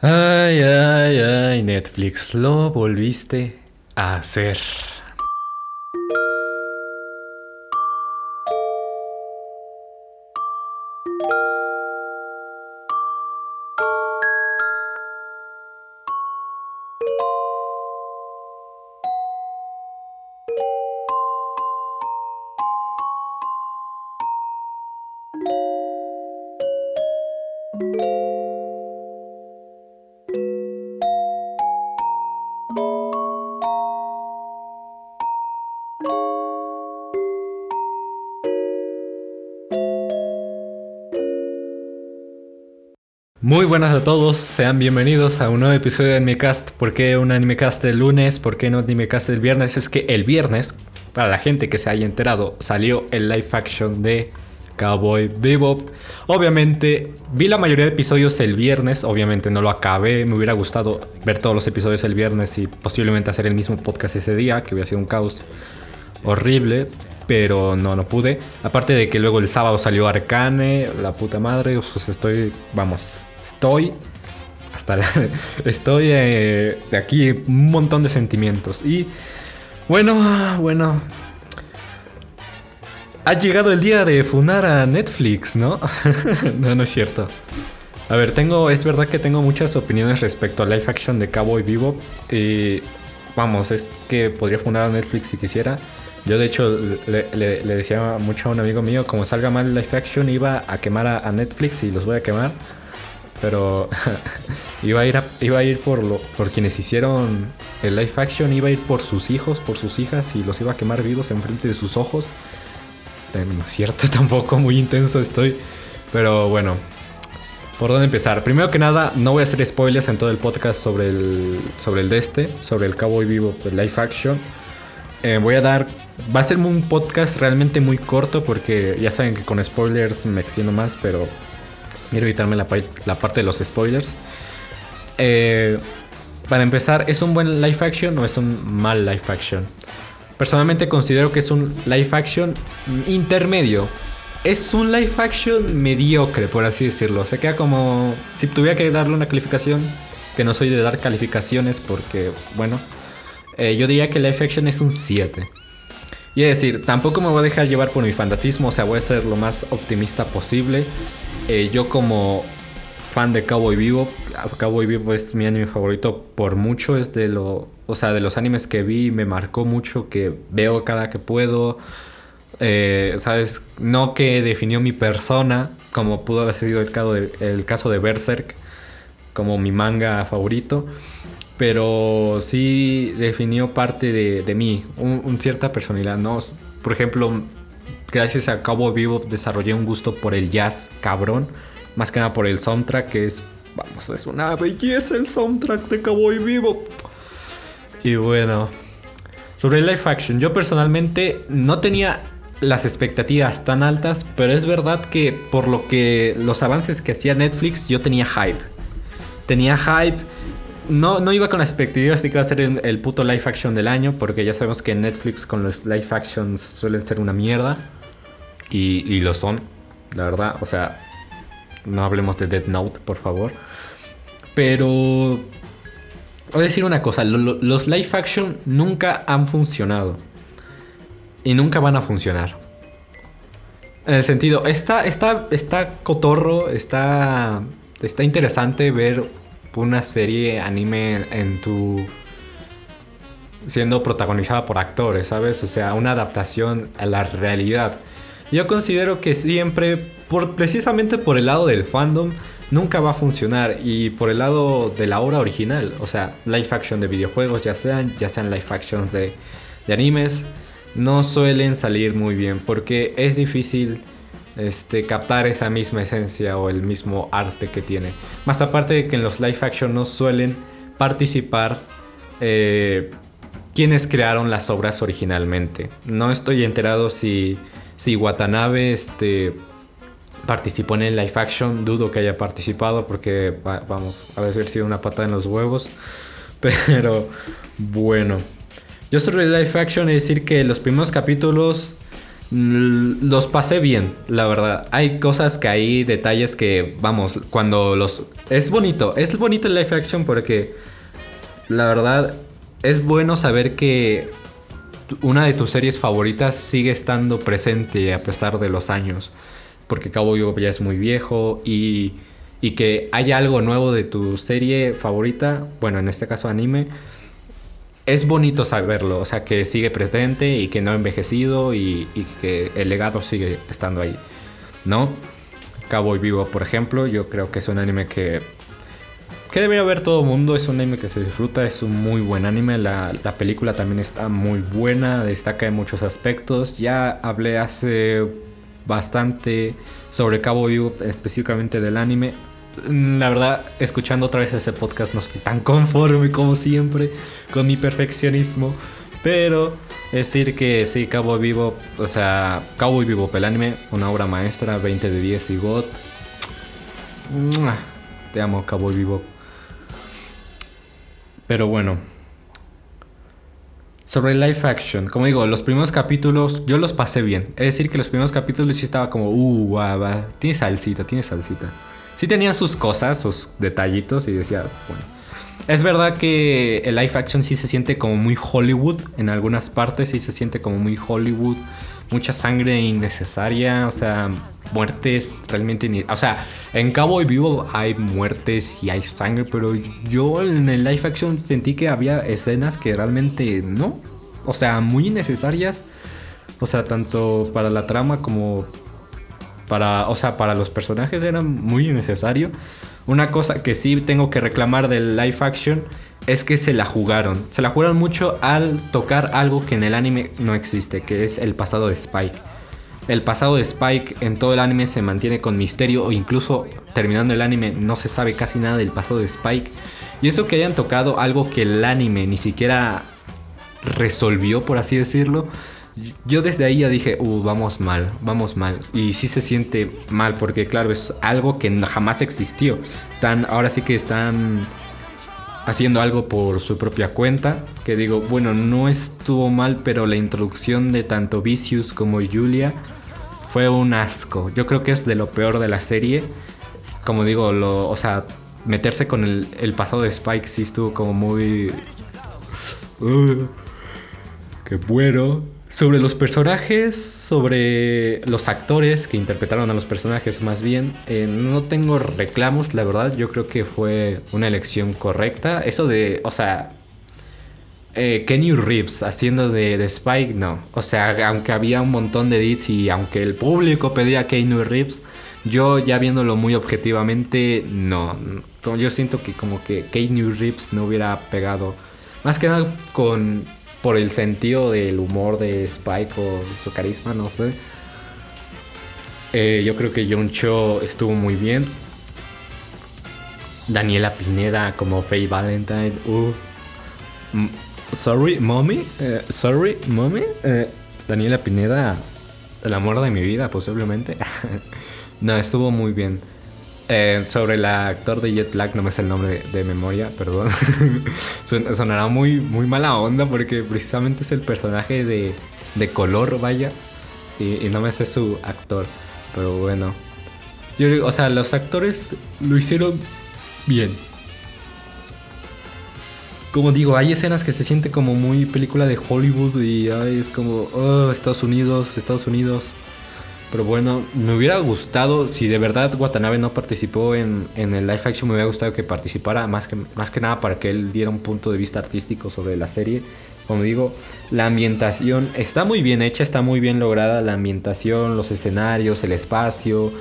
Ay, ay, ay, Netflix, lo volviste a hacer. Muy buenas a todos, sean bienvenidos a un nuevo episodio de Animecast. ¿Por qué un Animecast el lunes? ¿Por qué no Animecast el viernes? Es que el viernes, para la gente que se haya enterado, salió el live action de Cowboy Bebop. Obviamente, vi la mayoría de episodios el viernes, obviamente no lo acabé, me hubiera gustado ver todos los episodios el viernes y posiblemente hacer el mismo podcast ese día, que hubiera sido un caos horrible, pero no, no pude. Aparte de que luego el sábado salió Arcane, la puta madre, pues estoy, vamos, estoy hasta estoy eh, de aquí un montón de sentimientos. Y bueno bueno ha llegado el día de funar a Netflix no no no es cierto. A ver tengo es verdad que tengo muchas opiniones respecto a live action de Cowboy Vivo. Y vamos es que podría funar a Netflix si quisiera. Yo de hecho le, decía mucho a un amigo mío como salga mal live action iba a quemar a Netflix y los voy a quemar pero iba a ir iba a ir por lo por quienes hicieron el live action, iba a ir por sus hijos, por sus hijas y los iba a quemar vivos enfrente de sus ojos. Eh, No es cierto, tampoco muy intenso estoy, pero bueno. ¿Por dónde empezar? Primero que nada, no voy a hacer spoilers en todo el podcast sobre el sobre el de este, sobre el Cowboy Vivo el live action. Eh, voy a dar. Va a ser un podcast realmente muy corto porque ya saben que con spoilers me extiendo más, pero Quiero evitarme la, pa- la parte de los spoilers. Eh, para empezar, ¿es un buen live action o es un mal live action? Personalmente considero que es un live action intermedio. Es un live action mediocre, por así decirlo. Se queda como... Si tuviera que darle una calificación, que no soy de dar calificaciones porque, bueno, eh, yo diría que live action es un 7. Y es decir, tampoco me voy a dejar llevar por mi fanatismo, o sea, voy a ser lo más optimista posible. Eh, yo como fan de Cowboy Vivo, Cowboy Vivo es mi anime favorito por mucho, es de lo, o sea, de los animes que vi, me marcó mucho, que veo cada que puedo. Eh, ¿Sabes? No que definió mi persona, como pudo haber sido el caso el caso de Berserk, como mi manga favorito pero sí definió parte de, de mí, un, cierta personalidad, ¿no? Por ejemplo, gracias a Cowboy Vivo desarrollé un gusto por el jazz cabrón, más que nada por el soundtrack, que es, vamos, es una belleza el soundtrack de Cowboy Vivo. Y bueno, sobre el live action, yo personalmente no tenía las expectativas tan altas, pero es verdad que por lo que los avances que hacía Netflix, yo tenía hype. Tenía hype. No, no iba con las expectativas de que iba a ser el, puto live action del año, porque ya sabemos que Netflix con los live actions suelen ser una mierda. Y, lo son, la verdad. O sea, no hablemos de Dead Note, por favor. Pero... Voy a decir una cosa, lo- lo- los live action nunca han funcionado. Y nunca van a funcionar. En el sentido, está, está, está cotorro, está, está interesante ver una serie anime en tu... siendo protagonizada por actores, ¿sabes? O sea, una adaptación a la realidad. Yo considero que siempre, por, precisamente por el lado del fandom, nunca va a funcionar. Y por el lado de la obra original, o sea, live action de videojuegos, ya sean, ya sean live actions de, de animes, no suelen salir muy bien. Porque es difícil este, captar esa misma esencia o el mismo arte que tiene. Más aparte de que en los live action no suelen participar eh, quienes crearon las obras originalmente. No estoy enterado si, si Watanabe este, participó en el live action. Dudo que haya participado porque, va- vamos, a haber sido una patada en los huevos. Pero bueno. Yo sobre el live action es decir que los primeros capítulos los pasé bien, la verdad. Hay cosas que hay, detalles que, vamos, cuando los... Es bonito, es bonito el live action porque, la verdad, es bueno saber que una de tus series favoritas sigue estando presente a pesar de los años. Porque Cabo Vivo ya es muy viejo y, y que haya algo nuevo de tu serie favorita, bueno, en este caso anime, es bonito saberlo, o sea, que sigue presente y que no ha envejecido y, que el legado sigue estando ahí, ¿no? Cowboy Vivo, por ejemplo, yo creo que es un anime que, que debería ver todo el mundo, es un anime que se disfruta, es un muy buen anime, la, la película también está muy buena, destaca en muchos aspectos, ya hablé hace bastante sobre Cowboy Vivo, específicamente del anime, la verdad, escuchando otra vez ese podcast no estoy tan conforme como siempre con mi perfeccionismo. Pero decir que sí, Cowboy Vivo, o sea, Cowboy Vivo el anime, una obra maestra, 20 de 10 y God. Te amo, Cowboy Vivo. Pero bueno. Sobre live action, como digo, los primeros capítulos yo los pasé bien. Es decir, que los primeros capítulos sí estaba como, uh, va, tiene salsita, tiene salsita sí tenía sus cosas, sus detallitos y decía, bueno. Es verdad que el live action sí se siente como muy Hollywood en algunas partes, sí se siente como muy Hollywood, mucha sangre innecesaria, o sea, muertes realmente... O sea, en Cabo y Vivo hay muertes y hay sangre, pero yo en el live action sentí que había escenas que realmente no, o sea, muy innecesarias, o sea, tanto para la trama como para, o sea, para los personajes era muy necesario. Una cosa que sí tengo que reclamar del live action es que se la jugaron. Se la jugaron mucho al tocar algo que en el anime no existe, que es el pasado de Spike. El pasado de Spike en todo el anime se mantiene con misterio o incluso terminando el anime no se sabe casi nada del pasado de Spike. Y eso que hayan tocado algo que el anime ni siquiera resolvió, por así decirlo, yo desde ahí ya dije, uh, vamos mal, vamos mal. Y sí se siente mal porque claro, es algo que jamás existió. Están, ahora sí que están haciendo algo por su propia cuenta. Que digo, bueno, no estuvo mal, pero la introducción de tanto Vicious como Julia fue un asco. Yo creo que es de lo peor de la serie. Como digo, lo, o sea, meterse con el, pasado de Spike sí estuvo como muy... Uh, qué bueno sobre los personajes, sobre los actores que interpretaron a los personajes más bien, eh, no tengo reclamos, la verdad, yo creo que fue una elección correcta. Eso de, o sea, eh, Kenny Reeves haciendo de, Spike, no. O sea, aunque había un montón de edits y aunque el público pedía a Kenny Reeves, yo ya viéndolo muy objetivamente, no. Yo siento que como que Kenny Reeves no hubiera pegado. Más que nada con por el sentido del humor de Spike o su carisma, no sé. Eh, yo creo que John Cho estuvo muy bien. Daniela Pineda como Faye Valentine. Uh. Sorry, mommy. Eh, sorry, mommy. Eh, Daniela Pineda, el amor de mi vida, posiblemente. no, estuvo muy bien. Eh, sobre el actor de Jet Black, no me sé el nombre de, memoria, perdón. Sonará muy, muy mala onda porque precisamente es el personaje de, de color, vaya. Y, no me sé su actor. Pero bueno. Yo digo, o sea, los actores lo hicieron bien. Como digo, hay escenas que se siente como muy película de Hollywood y es como, oh, Estados Unidos, Estados Unidos. Pero bueno, me hubiera gustado, si de verdad Watanabe no participó en, el live action, me hubiera gustado que participara, más que, más que nada para que él diera un punto de vista artístico sobre la serie. Como digo, la ambientación está muy bien hecha, está muy bien lograda, la ambientación, los escenarios, el espacio,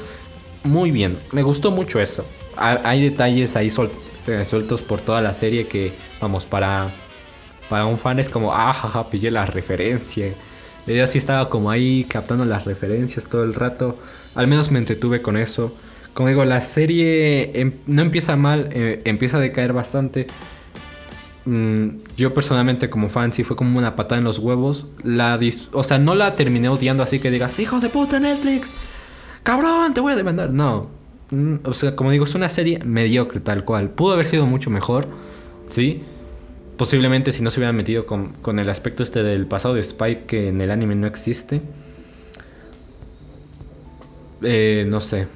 muy bien. Me gustó mucho eso. Hay detalles ahí eh, sueltos por toda la serie que, vamos, para, para un fan es como, ah, jaja, pillé la referencia ella sí estaba como ahí captando las referencias todo el rato. Al menos me entretuve con eso. Como digo, la serie em, no empieza mal, eh, empieza a decaer bastante. Mm, yo personalmente como fan sí fue como una patada en los huevos. La o sea, no la terminé odiando así que digas, hijo de puta Netflix, cabrón, te voy a demandar. No. Mm, o sea, como digo, es una serie mediocre tal cual. Pudo haber sido mucho mejor, sí Posiblemente si no se hubieran metido con, el aspecto este del pasado de Spike que en el anime no existe. eh, no sé,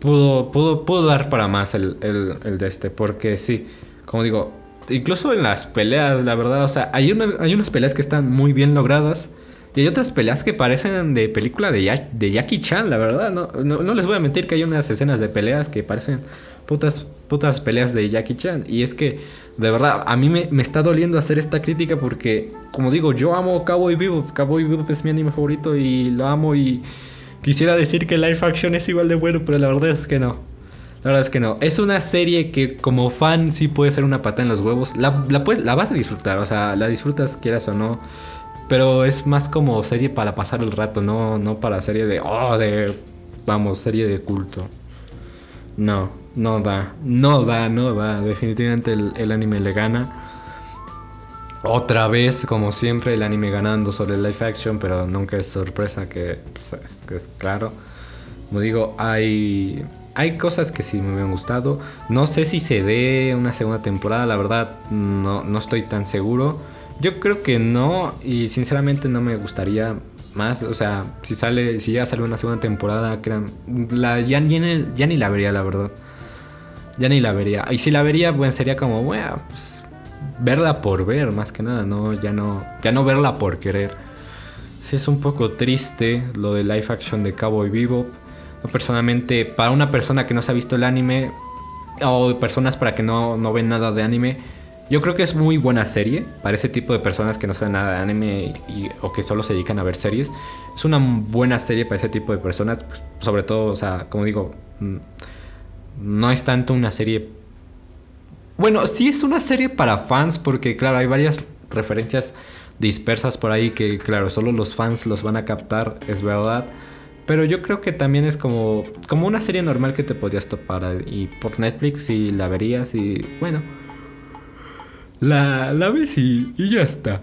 pudo, pudo, pudo dar para más el, el, de este, porque sí, como digo, incluso en las peleas, la verdad, o sea, hay, hay unas peleas que están muy bien logradas. Y hay otras peleas que parecen de película de, de Jackie Chan, la verdad. No, no, les voy a mentir que hay unas escenas de peleas que parecen putas, putas peleas de Jackie Chan. Y es que, de verdad, a mí me, me está doliendo hacer esta crítica porque, como digo, yo amo Cowboy Bebop. Cowboy Bebop es mi anime favorito y lo amo y Quisiera decir que Life Action es igual de bueno, pero la verdad es que no. La verdad es que no. Es una serie que como fan sí puede ser una pata en los huevos. La, la, la vas a disfrutar, o sea, la disfrutas quieras o no. Pero es más como serie para pasar el rato, no, no para serie de... Oh, de... Vamos, serie de culto. No, no da. No da, no da. Definitivamente el, anime le gana. Otra vez, como siempre, el anime ganando sobre el live action, pero nunca es sorpresa que, pues, es, que es claro. Como digo, hay, hay cosas que sí me habían gustado. No sé si se dé una segunda temporada, la verdad no, no estoy tan seguro. Yo creo que no, y sinceramente no me gustaría más. O sea, si sale, si llega a salir una segunda temporada, crean, la, ya, ya, ni la vería, la verdad. Ya ni la vería. Y si la vería, bueno, sería como, bueno, pues verla por ver, más que nada, no, ya no, ya no verla por querer. Sí, es un poco triste lo de live action de Cowboy Vivo. Personalmente, para una persona que no se ha visto el anime, o personas para que no, no ven nada de anime, yo creo que es muy buena serie para ese tipo de personas que no saben nada de anime o que solo se dedican a ver series. Es una buena serie para ese tipo de personas, pues, sobre todo, o sea, como digo, mm, no es tanto una serie bueno, sí es una serie para fans porque, claro, hay varias referencias dispersas por ahí que, claro, solo los fans los van a captar, es verdad. Pero yo creo que también es como, como una serie normal que te podrías topar y por Netflix y la verías y bueno. La, la ves y, y ya está.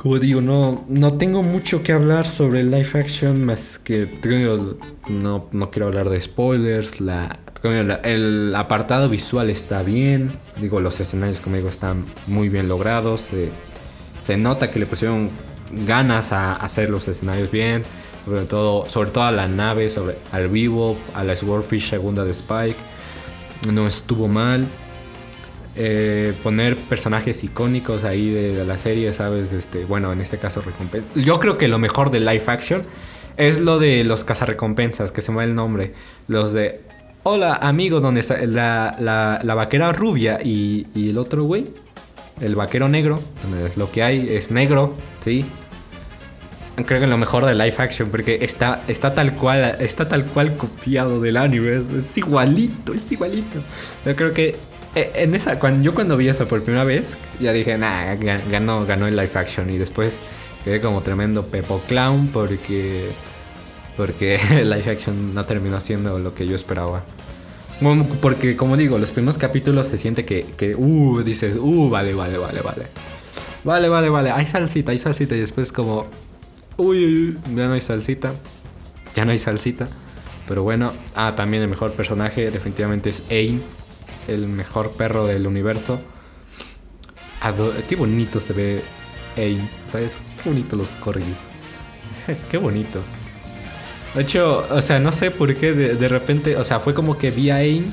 Como digo, no, no tengo mucho que hablar sobre live action más que no, no quiero hablar de spoilers. La, el apartado visual está bien. Digo, los escenarios, como digo, están muy bien logrados. se nota que le pusieron ganas a hacer los escenarios bien. Sobre todo, sobre todo a la nave, sobre, al vivo, a la Swordfish segunda de Spike. No estuvo mal. Eh, poner personajes icónicos ahí de, la serie, ¿sabes? Este, bueno, en este caso recompensa. Yo creo que lo mejor de live action es lo de los cazarrecompensas, que se me va el nombre. Los de Hola, amigo, donde está la, la, vaquera rubia y, el otro güey, el vaquero negro, lo que hay es negro, ¿sí? Creo que lo mejor de live action, porque está, está tal cual, está tal cual copiado del anime, es, igualito, es igualito. Yo creo que en esa, yo cuando vi eso por primera vez, ya dije, nah, ganó, ganó el live action. Y después quedé como tremendo Pepo Clown porque porque live action no terminó siendo lo que yo esperaba. Porque, como digo, los primeros capítulos se siente que, que uh, dices, uh, vale, vale, vale, vale. Vale, vale, vale, hay salsita, hay salsita. Y después, como, uy, ya no hay salsita. Ya no hay salsita. Pero bueno, ah, también el mejor personaje definitivamente es Ain, el mejor perro del universo. qué bonito se ve Ain, ¿sabes? Qué bonito los corgis. qué bonito. De hecho, o sea, no sé por qué de, repente, o sea, fue como que vi a Ain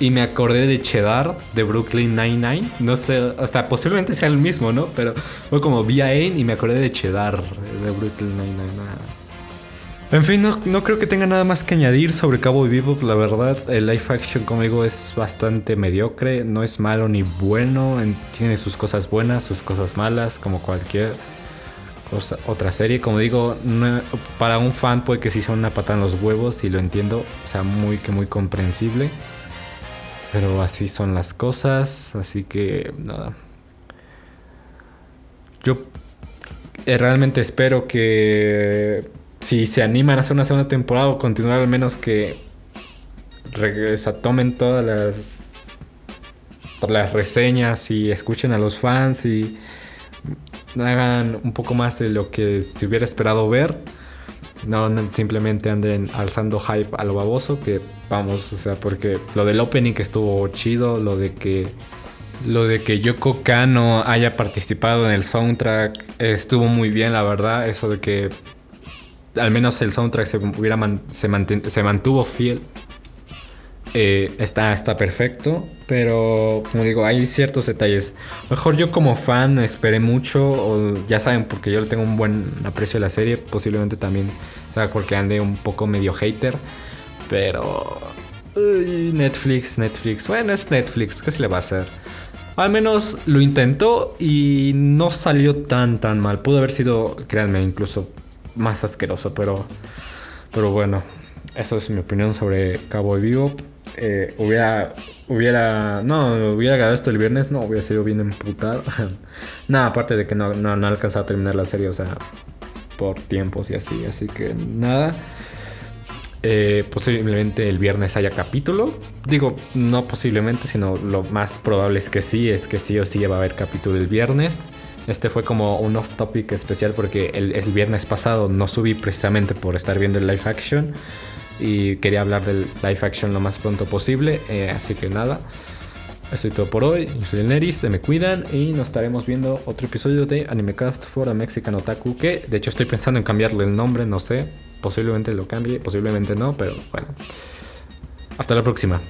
y me acordé de Cheddar de Brooklyn Nine-Nine. No sé, o sea, posiblemente sea el mismo, ¿no? Pero fue como vi a Ain y me acordé de Cheddar de Brooklyn Nine-Nine. En fin, no, creo que tenga nada más que añadir sobre Cabo Vivo. La verdad, el live action, como digo, es bastante mediocre. No es malo ni bueno. Tiene sus cosas buenas, sus cosas malas, como cualquier otra serie. Como digo, para un fan puede que sí sea una patada en los huevos y lo entiendo. O sea, muy que muy comprensible. Pero así son las cosas. Así que nada. Yo eh, realmente espero que si se animan a hacer una segunda temporada o continuar al menos que regresa, tomen todas las las reseñas y escuchen a los fans y hagan un poco más de lo que se hubiera esperado ver. No simplemente anden alzando hype a lo baboso, que vamos, o sea, porque lo del opening estuvo chido, lo de que lo de que Yoko Kano haya participado en el soundtrack estuvo muy bien, la verdad, eso de que al menos el soundtrack se, mantuvo fiel eh, está, perfecto, pero como digo, hay ciertos detalles. Mejor yo como fan esperé mucho, o ya saben, porque yo le tengo un buen aprecio a la serie, posiblemente también, porque ande un poco medio hater, pero... Netflix, Netflix, bueno, es Netflix, ¿qué se le va a hacer? Al menos lo intentó y no salió tan tan mal. Pudo haber sido, créanme, incluso más asqueroso, pero, pero bueno, eso es mi opinión sobre Cabo Vivo. Eh, hubiera, hubiera, no, hubiera ganado esto el viernes, no, hubiera sido bien emputado. nada, aparte de que no, no, no alcanzado a terminar la serie, o sea, por tiempos y así, así que nada. Eh, posiblemente el viernes haya capítulo. Digo, no posiblemente, sino lo más probable es que sí, es que sí o sí va a haber capítulo el viernes. Este fue como un off topic especial porque el, viernes pasado no subí precisamente por estar viendo el live action y quería hablar del live action lo más pronto posible. Eh, así que nada, eso es todo por hoy. Yo soy el Neris, se me cuidan y nos estaremos viendo otro episodio de Animecast for a Mexican Otaku. Que de hecho estoy pensando en cambiarle el nombre, no sé. Posiblemente lo cambie, posiblemente no, pero bueno. Hasta la próxima.